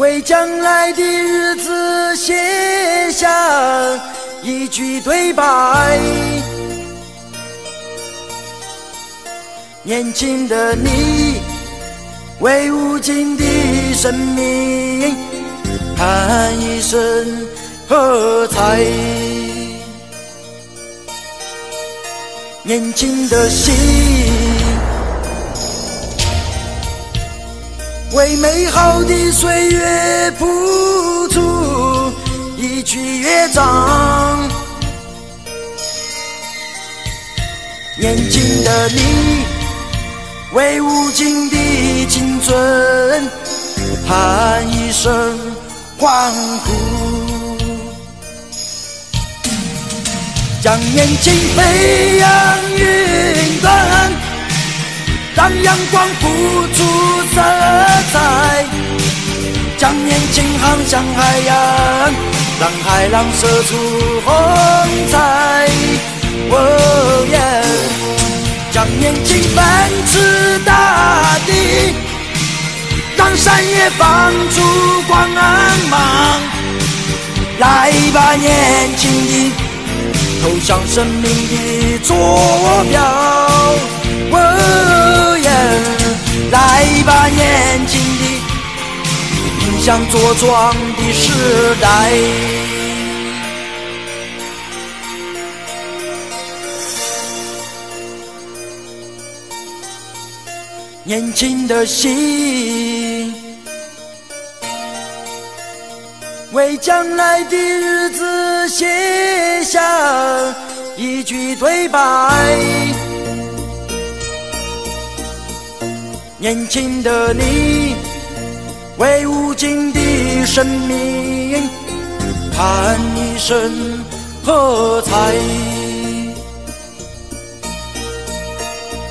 为将来的日子写下一句对白。年轻的你，为无尽的生命喊一声喝彩。年轻的心。为美好的岁月谱出一曲乐章，年轻的你为无尽的青春喊一声欢呼，将年轻飞扬云端。让阳光付出色彩，将年轻航向海洋，让海浪射出红彩。哦耶！将年轻奔驰大地，让山野放出光芒。来吧，年轻的，投向生命的坐标。哦耶来吧，年轻的，迎向茁壮的时代。年轻的心，为将来的日子写下一句对白。年轻的你，为无尽的生命喊一声喝彩。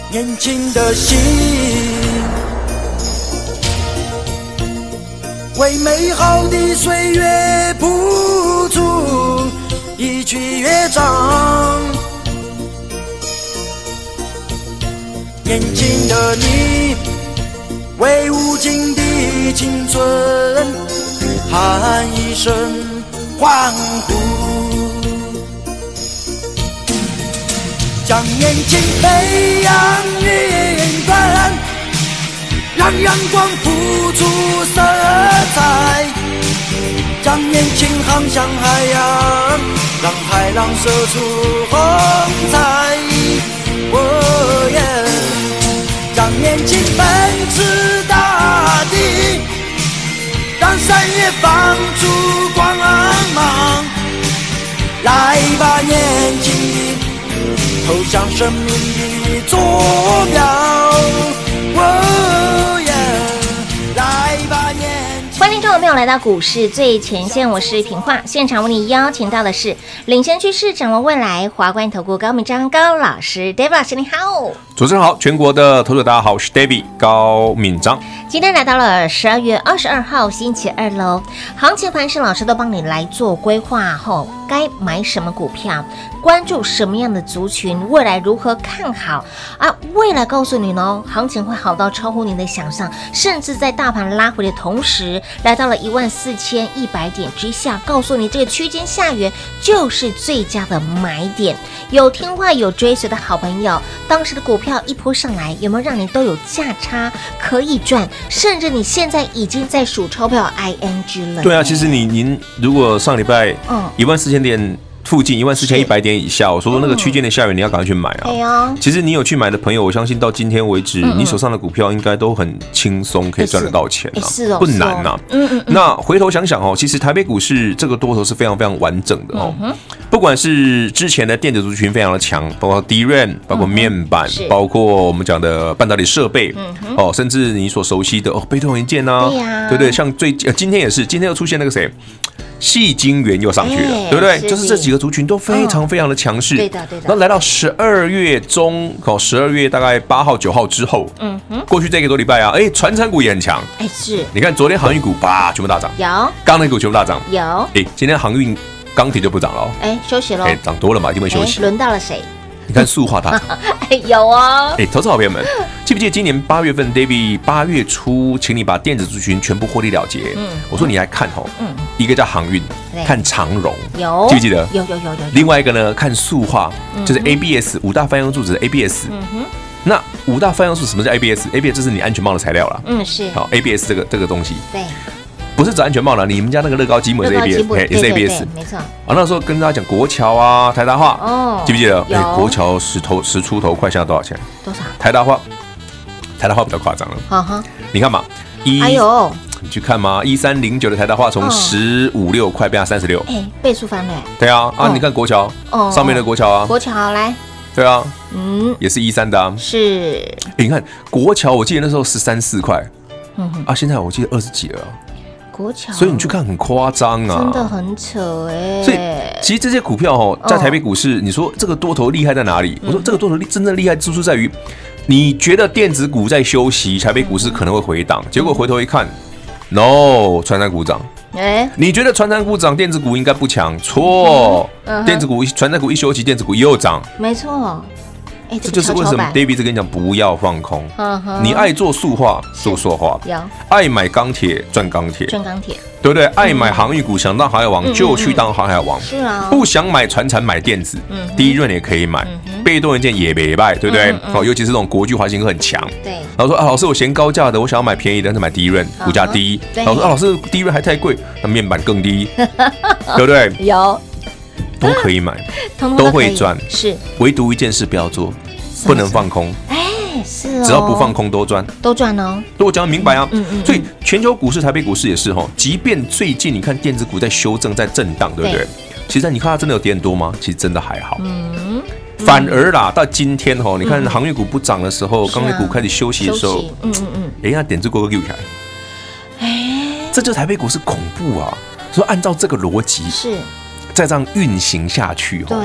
年轻的心，为美好的岁月谱出一曲乐章。年轻的你。为无尽的青春喊一声欢呼，将年轻飞扬云端，让阳光谱出色彩，将年轻航向海洋，让海浪射出红彩。让，年轻奔驰大地。让山野放出光芒，来吧，年轻的，投向生命的坐标。哦轻。欢迎各位朋友来到股市最前线，我是平化，现场为你邀请到的是领先趋势、掌握未来华冠投顾高敏章高老师，David 老师你好。主持人好，全国的投资者大家好，我是 David 高敏章。今天来到了十二月二十二号星期二喽，行情盘是老师都帮你来做规划后，该买什么股票，关注什么样的族群，未来如何看好啊？未来告诉你呢，行情会好到超乎你的想象，甚至在大盘拉回的同时，来到了一万四千一百点之下，告诉你这个区间下缘就是最佳的买点。有听话有追随的好朋友，当时的股票一波上来，有没有让你都有价差可以赚？甚至你现在已经在数钞票 ing 了。对啊，其实你您如果上礼拜嗯一万四千点附近一万四千一百点以下，我说说那个区间的下缘，你要赶快去买啊。对啊。其实你有去买的朋友，我相信到今天为止，你手上的股票应该都很轻松，可以赚得到钱啊，是哦，不难呐。嗯嗯。那回头想想哦，其实台北股市这个多头是非常非常完整的哦。不管是之前的电子族群非常的强，包括 DRAM，包括面板，包括我们讲的半导体设备，哦，甚至你所熟悉的哦，被动元件呐，对不对？像最呃今天也是，今天又出现那个谁？矽晶圆又上去了，欸、对不对？就是这几个族群都非常非常的强势，哦。对的，对的。那来到十二月中，哦，十二月大概八号、九号之后，嗯哼，过去这个多礼拜啊，哎，传产股也很强，哎，是。你看昨天航运股吧，全部大涨，有。钢铁股全部大涨，有。哎，今天航运钢铁就不涨了，哎，休息了。哎，涨多了嘛，一定会休息。轮到了谁？你看塑化大涨，有哦。哎，投资好朋友们，记不记得今年八月份，David 八月初，请你把电子族群全部获利了结。嗯，我说你来看哦，嗯，一个叫航运，看长荣，有记不记得？有有有有。另外一个呢，看塑化，就是 ABS 五大泛用柱子的 ABS。嗯哼。那五大泛用树什么叫 ABS？ABS 就是你安全帽的材料了。嗯，是。好，ABS 这个这个东西。对。不是指安全帽了，你们家那个乐高积木是 ABS，也是 ABS，没错。啊，那时候跟大家讲国桥啊，台达化，哦，记不记得？哎，国桥十头十出头，快现在多少钱？多少？台达化，台达化比较夸张了。哈哈，你看嘛，一，哎呦，你去看嘛，一三零九的台达化从十五六块变到三十六，哎，倍数翻了。对啊，啊，你看国桥，哦，上面的国桥啊，国桥来，对啊，嗯，也是一三的啊，是。哎，你看国桥，我记得那时候十三四块，嗯哼，啊，现在我记得二十几了。所以你去看很夸张啊，真的很扯哎。所以其实这些股票哦，在台北股市，你说这个多头厉害在哪里？我说这个多头真正厉害之处在于，你觉得电子股在休息，台北股市可能会回档，结果回头一看，no，传产股涨。哎，你觉得传产股涨，电子股应该不强？错，电子股传产股一休息，电子股又涨。没错。这就是为什么 David 跟你讲不要放空。你爱做塑化做塑化，爱买钢铁赚钢铁，赚钢铁，对不对？爱买航运股想当航海王就去当航海王。是啊，不想买船产买电子，第一润也可以买，被动元件也没卖，对不对？哦，尤其是这种国巨、华新科很强。对。然后说啊，老师我嫌高价的，我想要买便宜的，但是买第一润股价低。然后说啊，老师第一润还太贵，那面板更低，对不对？有。都可以买，都会赚，是唯独一件事不要做，不能放空。哎，是，只要不放空都赚，都赚哦。都我讲得明白啊。嗯嗯。所以全球股市、台北股市也是哈，即便最近你看电子股在修正、在震荡，对不对？其实你看它真的有跌很多吗？其实真的还好。嗯。反而啦，到今天哈，你看航运股不涨的时候，钢铁股开始休息的时候，嗯嗯嗯，哎呀，点子过个六起来，哎，这就是台北股市恐怖啊！所以按照这个逻辑是。再这样运行下去，对，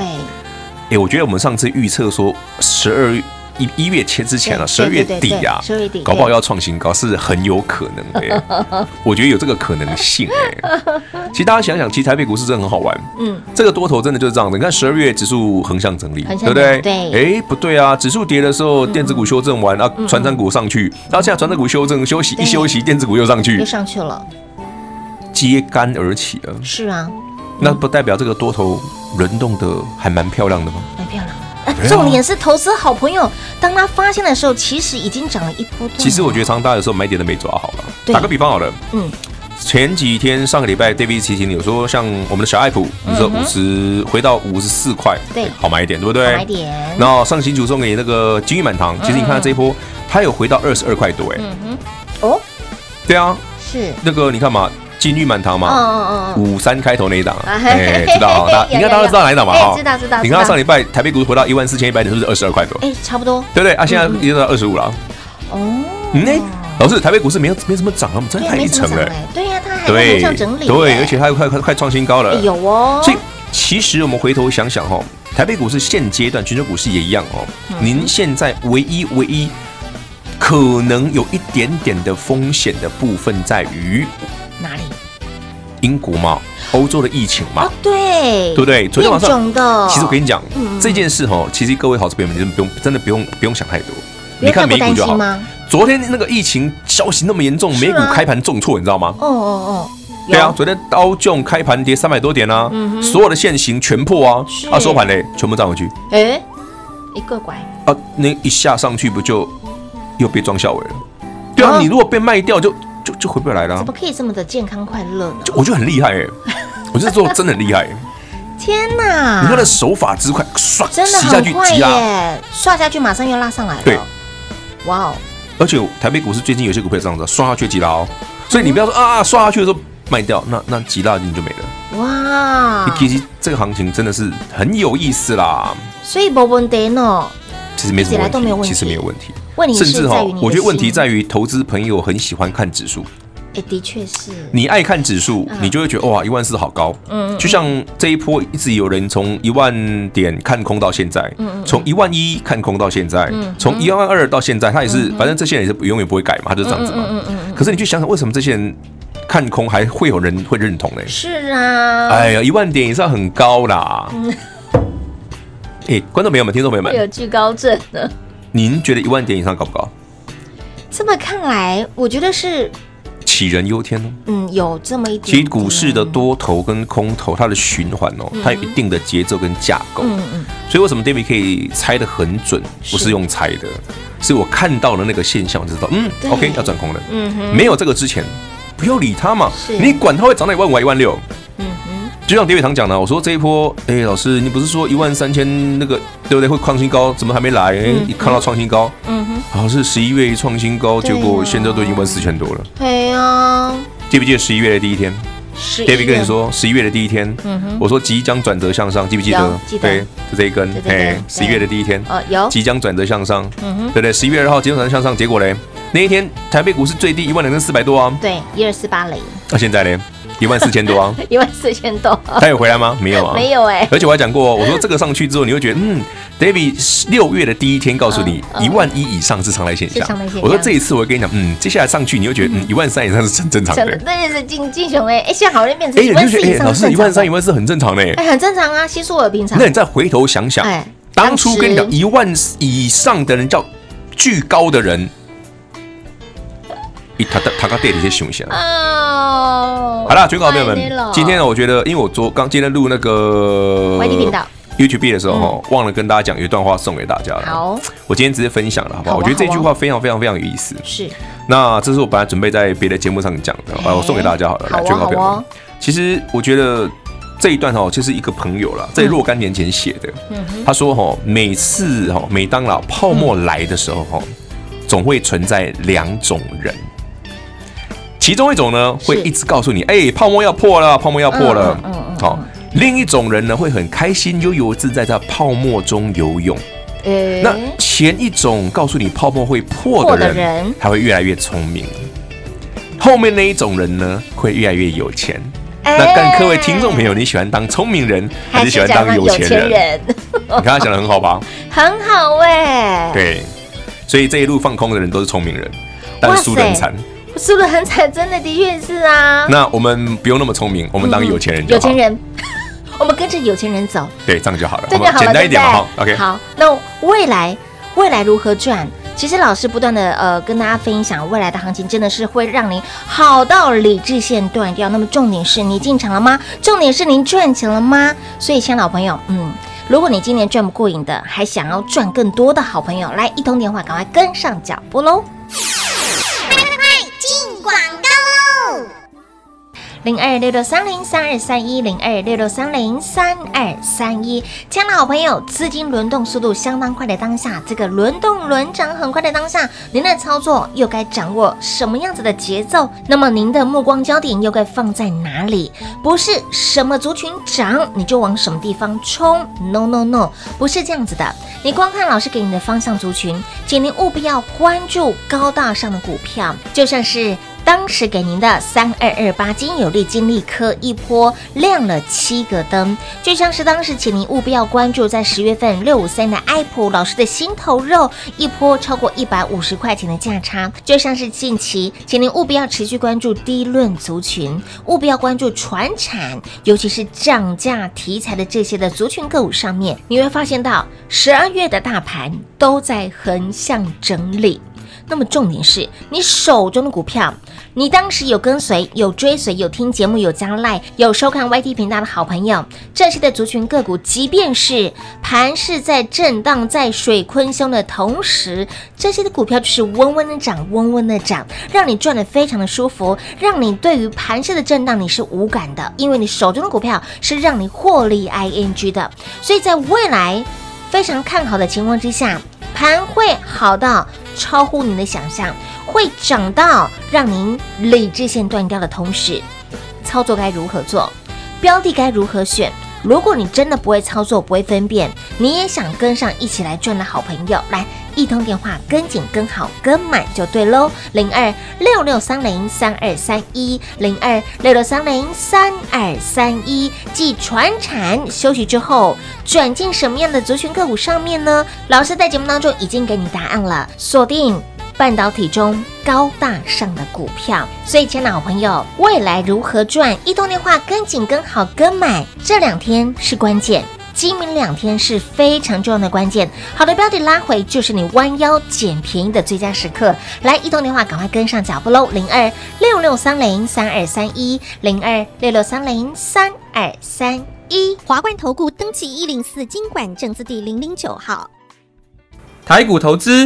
哎，我觉得我们上次预测说十二月一一月前之前啊，十二月底啊，十二月底搞不好要创新高是很有可能的。我觉得有这个可能性哎。其实大家想想，其实台北股市真的很好玩。嗯，这个多头真的就是这样的。你看十二月指数横向整理，对不对？对。哎，不对啊，指数跌的时候，电子股修正完啊，传产股上去，然后现在传产股修正休息一休息，电子股又上去，又上去了，揭竿而起了。是啊。那不代表这个多头轮动的还蛮漂亮的吗？蛮漂亮的。重点是投资好朋友，当他发现的时候，其实已经涨了一波。其实我觉得常常大的时候买点都没抓好了。打个比方好了，嗯，前几天上个礼拜，David 提醒你有说，像我们的小爱普，你说五十回到五十四块，对，好买一点，对不对？买点。然后上期主送给你那个金玉满堂，其实你看这一波，它有回到二十二块多，哎，嗯哼，哦，对啊，是那个你看嘛。金玉满堂嘛，五三开头那一档，哎，知道啊？应该大家都知道哪一档吧？哈，知道知道。你看上礼拜台北股市回到一万四千一百点，是不是二十二块多？哎，差不多，对不对？啊，现在已经到二十五了。哦，嗯，老师，台北股市没有没什么涨，我们真的太一层了。对呀，它还在向整理。对，而且它快快快创新高了。有哦。所以其实我们回头想想哈，台北股市现阶段，全球股市也一样哦。您现在唯一唯一可能有一点点的风险的部分在于。哪里？英国嘛，欧洲的疫情嘛，对，对不对？昨天晚上，其实我跟你讲这件事哈，其实各位好朋友们，不用真的不用不用想太多，你看美股就好。昨天那个疫情消息那么严重，美股开盘重挫，你知道吗？哦哦哦，对啊，昨天刀琼开盘跌三百多点啊，所有的线型全破啊，啊收盘嘞全部涨回去。哎，一个拐啊，那一下上去不就又被装小尾了？对啊，你如果被卖掉就。就就回不来了，怎么可以这么的健康快乐呢？就我觉得很厉害哎，我觉得做真的很厉害。天哪！你看的手法之快，刷真的很快耶，刷下去马上又拉上来了。对，哇哦！而且台北股市最近有些股票这样子，刷下去急拉哦，所以你不要说啊，刷下去的时候卖掉，那那急拉你就没了。哇！其实这个行情真的是很有意思啦。所以没问题呢，其实没什么问题，其实没有问题。问题甚至哈，我觉得问题在于投资朋友很喜欢看指数。也的确是，你爱看指数，你就会觉得哇，一万四好高。嗯，就像这一波一直有人从一万点看空到现在，嗯，从一万一看空到现在，从一万二到现在，他也是，反正这些人也是永远不会改嘛，他就是这样子嘛。嗯嗯。可是你去想想，为什么这些人看空还会有人会认同呢？是啊。哎呀，一万点以上很高啦。哎，观众朋友们、听众朋友们，有惧高症的。您觉得一万点以上高不高？这么看来，我觉得是。杞人忧天哦，嗯，有这么一点。其实股市的多头跟空头，它的循环哦，它有一定的节奏跟架构。嗯嗯。所以为什么 David 可以猜得很准？不是用猜的，是我看到了那个现象，我就知道，嗯，OK，要转空了。嗯哼。没有这个之前，不要理它嘛。你管它会涨到一万五、一万六。嗯哼。就像 David 常讲的，我说这一波，哎，老师，你不是说一万三千那个对不对？会创新高，怎么还没来？哎，一看到创新高。嗯哼。好像，是十一月一创新高，结果现在都已经问四千多了。对啊，记不记得十一月的第一天？David 跟你说十一月的第一天，嗯我说即将转折向上，记不记得？记得对，就这一根，哎，十一月的第一天，有，即将转折向上，嗯对不对？十一月二号即将转折向上，结果嘞，那一天台北股市最低一万两千四百多啊，对，一二四八零。那现在呢？一万四千多啊！一万四千多，他有回来吗？没有啊，没有哎。而且我还讲过，我说这个上去之后，你会觉得，嗯，David 六月的第一天告诉你一万一以上是常态现象。我说这一次我会跟你讲，嗯，接下来上去你会觉得，嗯，一万三以上是很正常的。那就是金金熊哎，哎，现在好像变成一万四以上，老师一万三、一万四很正常的，哎，很正常啊，稀疏而平常。那你再回头想想，当初跟你讲一万以上的人叫巨高的人。他他他刚带了一些熊想哦，好了，全国朋友们，今天呢，我觉得，因为我昨刚今天录那个 YT 频道 YouTube 的时候哈，忘了跟大家讲，有一段话送给大家了。好，我今天直接分享了，好不好？我觉得这句话非常非常非常有意思。是，那这是我本来准备在别的节目上讲的，我送给大家好了。来，全国朋友们，其实我觉得这一段哈，就是一个朋友了，在若干年前写的。他说哈，每次哈，每当老泡沫来的时候哈，总会存在两种人。其中一种呢，会一直告诉你，哎、欸，泡沫要破了，泡沫要破了。嗯嗯。好，另一种人呢，会很开心，悠游自在在泡沫中游泳。欸、那前一种告诉你泡沫会破的人，人他会越来越聪明。后面那一种人呢，会越来越有钱。欸、那但各位听众朋友，你喜欢当聪明人，还是喜欢当有钱人？人你看他讲的很好吧？很好哎、欸。对，所以这一路放空的人都是聪明人，但输得很惨。是不是很惨？真的，的确是啊。那我们不用那么聪明，我们当有钱人就好。有钱人，我们跟着有钱人走。对，这样就好了。这样就好了，简单一点嘛。哈，OK。好，那未来未来如何赚？其实老师不断的呃跟大家分享，未来的行情真的是会让您好到理智线断掉。那么重点是你进场了吗？重点是您赚钱了吗？所以，亲爱的老朋友，嗯，如果你今年赚不过瘾的，还想要赚更多的好朋友，来一通电话，赶快跟上脚步喽。零二六六三零三二三一零二六六三零三二三一，亲爱的好朋友，资金轮动速度相当快的当下，这个轮动轮涨很快的当下，您的操作又该掌握什么样子的节奏？那么您的目光焦点又该放在哪里？不是什么族群涨你就往什么地方冲，no no no，不是这样子的。你光看老师给你的方向族群，请您务必要关注高大上的股票，就像是。当时给您的三二二八金有利金利科一波亮了七个灯，就像是当时请您务必要关注在十月份六五三的爱普老师的心头肉一波超过一百五十块钱的价差，就像是近期请您务必要持续关注低论族群，务必要关注传产，尤其是涨价题材的这些的族群个股上面，你会发现到十二月的大盘都在横向整理。那么重点是你手中的股票，你当时有跟随、有追随、有听节目、有加 Line、有收看 YT 频道的好朋友，这些的族群个股，即便是盘势在震荡、在水坤凶的同时，这些的股票就是温温的涨、温温的涨，让你赚得非常的舒服，让你对于盘势的震荡你是无感的，因为你手中的股票是让你获利 ING 的，所以在未来非常看好的情况之下，盘会好到超乎你的想象，会涨到让您理智线断掉的同时，操作该如何做？标的该如何选？如果你真的不会操作，不会分辨，你也想跟上一起来赚的好朋友，来一通电话跟紧、跟好、跟满就对喽。零二六六三零三二三一，零二六六三零三二三一。继传产休息之后，转进什么样的族群个股上面呢？老师在节目当中已经给你答案了，锁定。半导体中高大上的股票，所以，亲爱的好朋友，未来如何赚？一通电话跟紧、跟好、跟买，这两天是关键，今明两天是非常重要的关键。好的标的拉回，就是你弯腰捡便宜的最佳时刻。来，移动电话，赶快跟上脚步喽！零二六六三零三二三一，零二六六三零三二三一。华冠投顾登记一零四经管证字第零零九号，台股投资。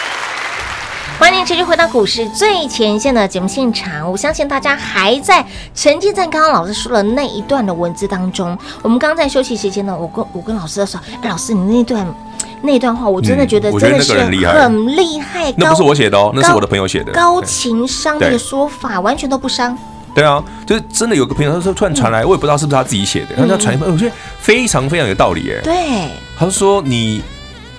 欢迎持续回到股市最前线的节目现场，我相信大家还在沉浸在刚刚老师说的那一段的文字当中。我们刚刚在休息时间呢，我跟我跟老师说：“哎，老师，你那段那段话，我真的觉得真的是很厉害。那不是我写的哦，那是我的朋友写的。高情商这个说法完全都不伤。对啊，就是真的有个朋友，他说突然传来，我也不知道是不是他自己写的，他传一份，我觉得非常非常有道理耶。对，他说你。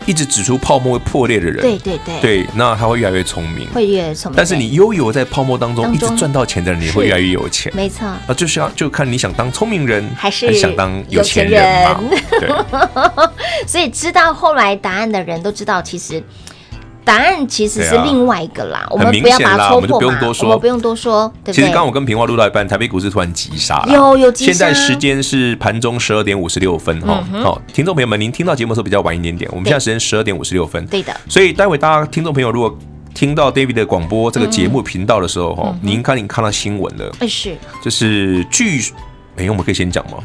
一直指出泡沫会破裂的人，对对对，对，那他会越来越聪明，会越聪明。但是你悠游在泡沫当中，一直赚到钱的人，你会越来越有钱，没错。啊，就是要就看你想当聪明人，还是想当有钱人嘛。对，所以知道后来答案的人都知道，其实。答案其实是另外一个啦，我们不要把它戳破嘛，我们就不用多说，不用多说，对不对？其实刚刚我跟平花录到一半，台北股市突然急杀了，有有急杀。现在时间是盘中十二点五十六分哈，好，听众朋友们，您听到节目的时候比较晚一点点，我们现在时间十二点五十六分，对的。所以待会大家听众朋友如果听到 David 的广播这个节目频道的时候哈，您看您看到新闻了，哎是，就是据，哎，我们可以先讲吗？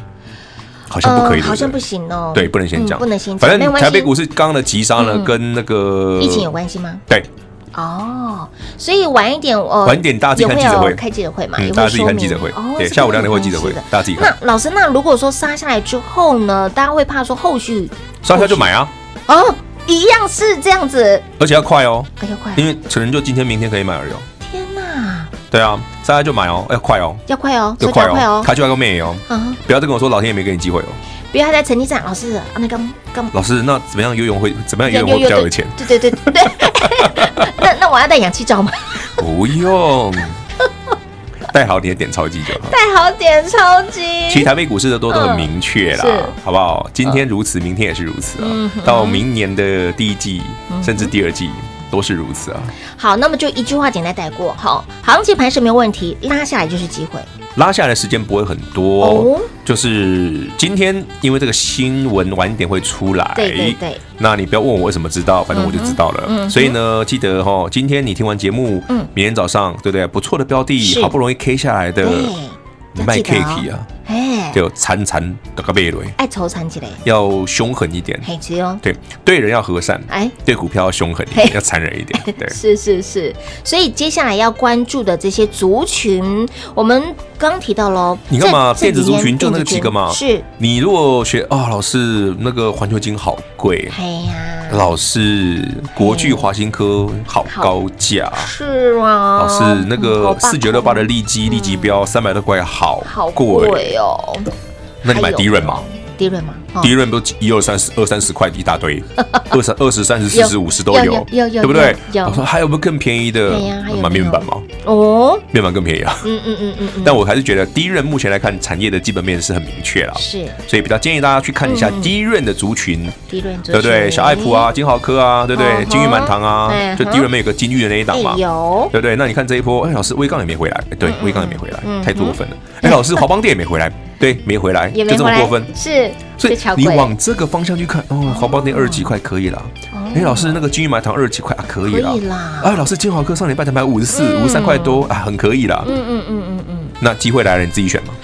好像不可以，好像不行哦。对，不能先讲，不能先讲。反正台北股市刚刚的急杀呢，跟那个疫情有关系吗？对。哦，所以晚一点，呃，晚一点大家自己看记者会，开记者会嘛，大家自己看记者会。对，下午两点会记者会，大家自己看。那老师，那如果说杀下来之后呢，大家会怕说后续杀下来就买啊？哦，一样是这样子，而且要快哦，要快，因为可能就今天、明天可以买而已。对啊，杀下来就买哦，要快哦，要快哦，要快哦，他就要个妹哦，不要再跟我说老天爷没给你机会哦。不要还在成绩上，老师啊，那个刚老师，那怎么样游泳会怎么样游泳会比较有钱？对对对对，那那我要带氧气罩吗？不用，带好你的点钞机就好。带好点钞机。其实台北股市的多都很明确啦，好不好？今天如此，明天也是如此啊。到明年的第一季甚至第二季都是如此啊。好，那么就一句话简单带过。好，行情盘是没有问题，拉下来就是机会。拉下来的时间不会很多，哦、就是今天因为这个新闻晚点会出来，对对对，那你不要问我为什么知道，反正我就知道了。嗯、所以呢，记得哈，今天你听完节目，嗯，明天早上对不对？不错的标的，好不容易 K 下来的。卖 K K 啊，哎，就残残的个贝雷，爱愁残起来，要凶狠一点，对，对人要和善，哎，对股票要凶狠一点，要残忍一点，对，是是是，所以接下来要关注的这些族群，我们刚提到喽，你看嘛，电子族群就那个几个嘛。是，你如果学啊，老师那个环球金好贵，哎呀，老师国巨华新科好高价，是啊，老师那个四九六八的利基利基标三百多块，好好贵哦。那你买迪润吗？迪润嘛？迪润都一二三十二三十块一大堆，二十二十三十四十五十都有，对不对？我说还有没有更便宜的？买面板吗？哦，面板更便宜啊。嗯嗯嗯嗯。但我还是觉得第一润目前来看，产业的基本面是很明确了。是。所以比较建议大家去看一下第一润的族群，迪润对不对？小爱普啊，金豪科啊，对不对？金玉满堂啊，就第一润没有个金玉的那一档嘛？有，对不对？那你看这一波，哎，老师威刚也没回来，对，威刚也没回来，太过分了。哎，老师华邦店也没回来。对，没回来，就这么过分，是，所以你往这个方向去看，哦，华邦店二十几块可以了。哎，老师那个金玉满堂二十几块啊，可以了。哎，老师金华科上礼拜才买五十四、五十三块多啊，很可以了。嗯嗯嗯嗯嗯。那机会来了，你自己选嘛。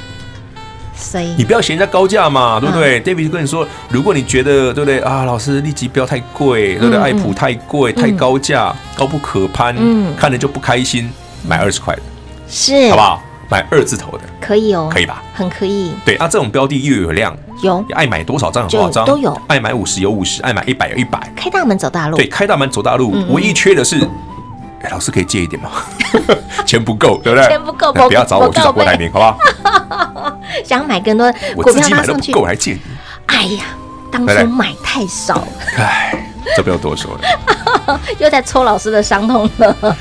谁你不要嫌人家高价嘛，对不对？David 就跟你说，如果你觉得对不对啊，老师立即不要太贵，对不对？爱普太贵，太高价，高不可攀，看着就不开心，买二十块的，是，好不好？买二字头的可以哦，可以吧？很可以。对啊，这种标的又有量，有爱买多少张有多少张都有。爱买五十有五十，爱买一百有一百。开大门走大路，对，开大门走大路。唯一缺的是，哎，老师可以借一点吗？钱不够，对不对？钱不够，不要找我去找郭台铭，好不好？想买更多，我自己买都不够，还借你？哎呀，当初买太少。哎。这不要多说了，又在抽老师的伤痛了。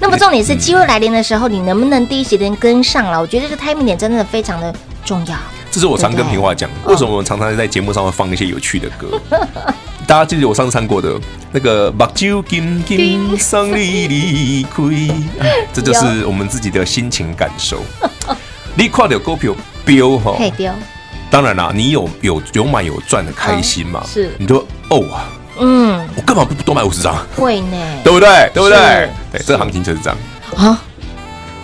那么重点是机会来临的时候，你能不能第一时间跟上了？我觉得这个 timing 点真的非常的重要。这是我常跟平华讲，为什么我们常常在节目上会放一些有趣的歌？大家记得我上次唱过的那个目睭金金送你离开，这就是我们自己的心情感受。你看到股票飙哈，当然啦，你有有有买有赚的开心嘛？是，你说哦啊。嗯，我干嘛不多买五十张？会呢，对不对？对不对？对，这个行情就是这样啊，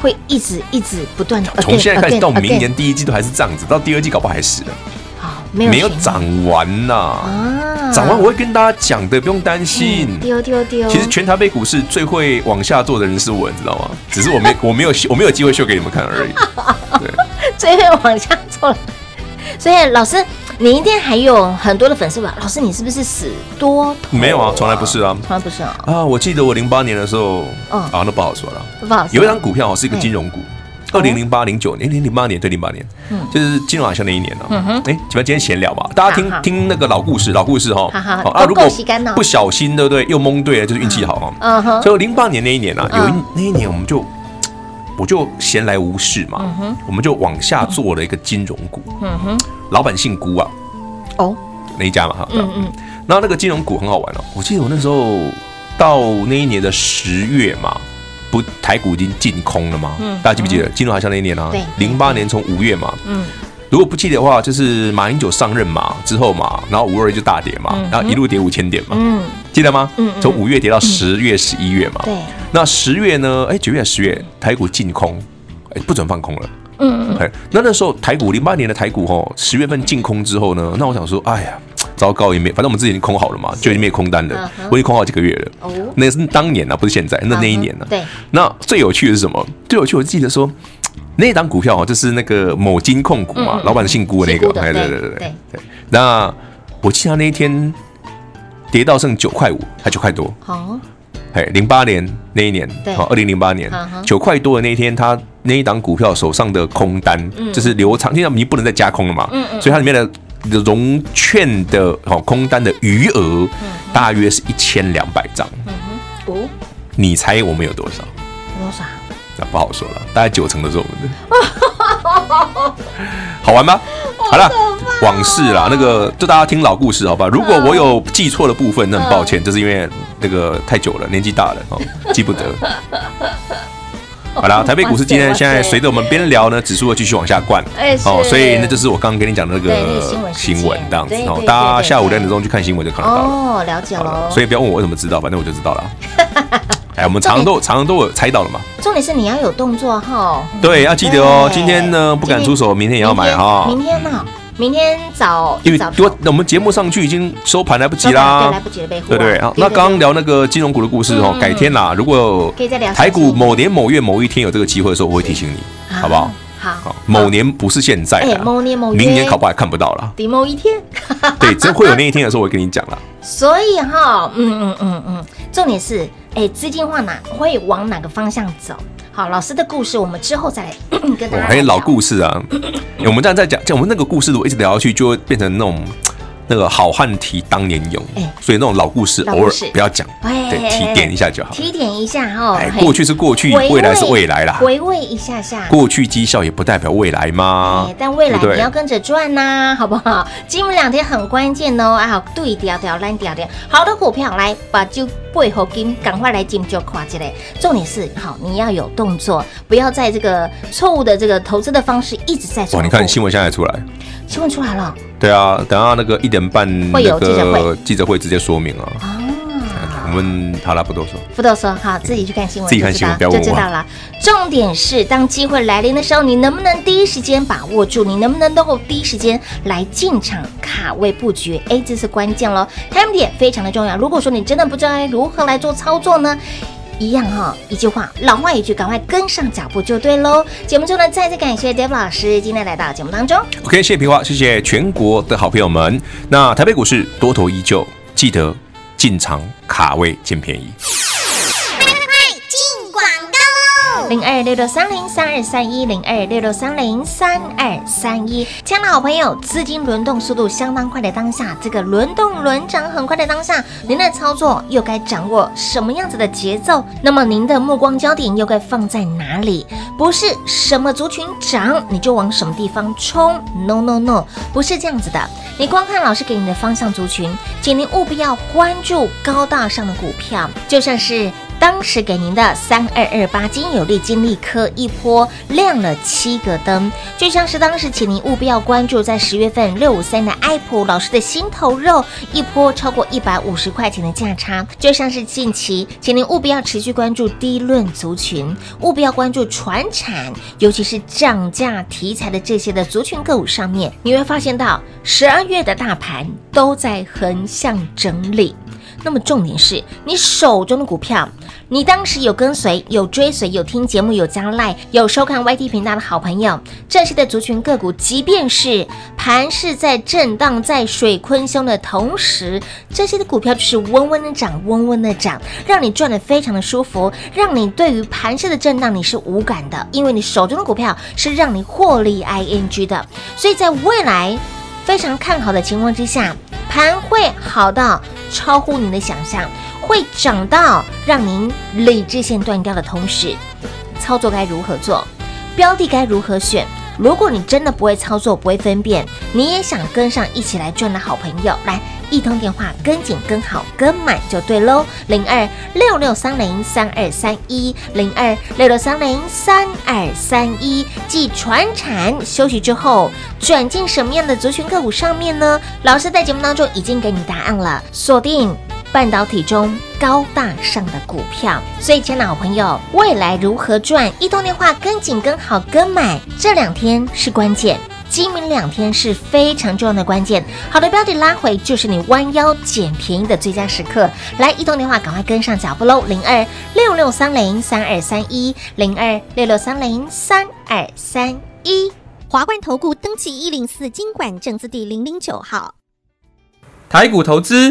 会一直一直不断的，从现在开始到明年第一季都还是这样子，到第二季搞不好还是的。好，没有没有涨完呐啊，涨完我会跟大家讲的，不用担心。丢丢丢，其实全台北股市最会往下做的人是我，你知道吗？只是我没 我没有我没有机会秀给你们看而已。对，最会往下做，所以老师。你一定还有很多的粉丝吧？老师，你是不是死多头？没有啊，从来不是啊，从来不是啊。啊，我记得我零八年的时候，嗯啊，那不好说了，不好说。有一张股票哦，是一个金融股，二零零八零九年，零零八年对零八年，嗯，就是金融海啸那一年啊。嗯哼，哎，基本上今天闲聊吧，大家听听那个老故事，老故事哈。好好。啊，如果不小心，对不对？又蒙对了，就是运气好哈。嗯哼。所以零八年那一年啊，有一那一年我们就。我就闲来无事嘛，我们就往下做了一个金融股，嗯哼。老板姓辜啊，哦，那一家嘛哈，嗯嗯，然后那个金融股很好玩哦，我记得我那时候到那一年的十月嘛，不台股已经净空了嘛，大家记不记得？金融海啸那一年啊？对，零八年从五月嘛，嗯，如果不记得的话，就是马英九上任嘛之后嘛，然后五二就大跌嘛，然后一路跌五千点嘛，嗯，记得吗？嗯，从五月跌到十月、十一月嘛，对。那十月呢？哎，九月、十月台股净空，哎，不准放空了。嗯嗯。那那时候台股零八年的台股哦，十月份净空之后呢，那我想说，哎呀，糟糕，也没，反正我们自己已经空好了嘛，就已经没有空单了，我已经空好几个月了。哦。那是当年啊，不是现在，那那一年呢？对。那最有趣的是什么？最有趣，我记得说，那档股票哦，就是那个某金控股嘛，老板姓辜的那个。对对对对对。那我记得那一天跌到剩九块五，还九块多。好。哎，零八年那一年，好，二零零八年九块多的那一天，他那一档股票手上的空单就是留长，现在你不能再加空了嘛，嗯嗯所以它里面的融券的哦空单的余额大约是一千两百张。哦，你猜我们有多少？多少？那不好说了，大概九成都是我们的。好玩吗？好了，往事啦，那个就大家听老故事好吧？如果我有记错的部分，那很抱歉，就是因为那个太久了，年纪大了哦，记不得。好了，台北股市今天现在随着我们边聊呢，指数会继续往下灌，哦，所以那就是我刚刚跟你讲的那个新闻这样子哦，大家下午两点钟去看新闻就看得到了。哦，了解了。所以不要问我为什么知道，反正我就知道了。哎，我们常常都常常都有猜到了嘛。重点是你要有动作哈。对，要记得哦。今天呢不敢出手，明天也要买哈。明天呢？明天早，因为多，我们节目上去已经收盘来不及啦。对，来不及了，被对那刚刚聊那个金融股的故事哦，改天啦，如果台股某年某月某一天有这个机会的时候，我会提醒你，好不好？好，某年不是现在，某年某月，明年考不好还看不到了。得某一天，对，真会有那一天的时候，我会跟你讲了。所以哈，嗯嗯嗯嗯，重点是，哎，资金化哪会往哪个方向走？好，老师的故事我们之后再来 跟大家。还有老故事啊，我们这样在讲，讲我们那个故事，如果一直聊下去，就会变成那种。那个好汉提当年勇，哎，所以那种老故事偶尔不要讲，对，提点一下就好。提点一下哈，哎过去是过去，未来是未来啦。回味一下下，过去绩效也不代表未来吗？但未来你要跟着赚呐，好不好？今明两天很关键哦，啊，对调调烂调调，好的股票来把就背后金赶快来进就夸起来。重点是好，你要有动作，不要在这个错误的这个投资的方式一直在做。哇，你看新闻现在出来，新闻出来了。对啊，等下那个一点半会有记者会，记者会直接说明啊。啊，我们好了，不多说，不多说，好，自己去看新闻，自己看新闻就知道了。重点是，当机会来临的时候，你能不能第一时间把握住？你能不能能够第一时间来进场卡位布局？哎，这是关键喽，time 点非常的重要。如果说你真的不知道如何来做操作呢？一样哈，一句话，老话一句，赶快跟上脚步就对喽。节目中呢，再次感谢 David 老师今天来到节目当中。OK，谢谢平华，谢谢全国的好朋友们。那台北股市多头依旧，记得进场卡位捡便宜。零二六六三零三二三一零二六六三零三二三一，亲爱的好朋友，资金轮动速度相当快的当下，这个轮动轮涨很快的当下，您的操作又该掌握什么样子的节奏？那么您的目光焦点又该放在哪里？不是什么族群涨你就往什么地方冲，no no no，不是这样子的。你光看老师给你的方向族群，请您务必要关注高大上的股票，就像是。当时给您的三二二八金有利金利科一波亮了七个灯，就像是当时请您务必要关注在十月份六五三的爱普老师的心头肉一波超过一百五十块钱的价差，就像是近期请您务必要持续关注低论族群，务必要关注传产，尤其是涨价题材的这些的族群个股上面，你会发现到十二月的大盘都在横向整理。那么重点是你手中的股票，你当时有跟随、有追随、有听节目、有加 Line、有收看 YT 频道的好朋友，这些的族群个股，即便是盘势在震荡、在水坤凶的同时，这些的股票就是温温的涨、温温的涨，让你赚得非常的舒服，让你对于盘势的震荡你是无感的，因为你手中的股票是让你获利 ING 的，所以在未来非常看好的情况之下，盘会好到。超乎你的想象，会涨到让您理智线断掉的同时，操作该如何做？标的该如何选？如果你真的不会操作，不会分辨，你也想跟上一起来赚的好朋友，来一通电话跟紧跟好跟满就对喽。零二六六三零三二三一零二六六三零三二三一，继传产休息之后，转进什么样的族群个股上面呢？老师在节目当中已经给你答案了，锁定。半导体中高大上的股票，所以，亲爱的好朋友，未来如何赚？一通电话跟紧、跟好、跟买，这两天是关键，今明两天是非常重要的关键。好的标的拉回，就是你弯腰捡便宜的最佳时刻。来，一通电话，赶快跟上脚步喽！零二六六三零三二三一，零二六六三零三二三一。华冠投顾登记一零四金管证字第零零九号，台股投资。